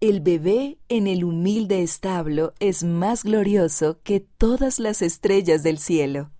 El bebé en el humilde establo es más glorioso que todas las estrellas del cielo.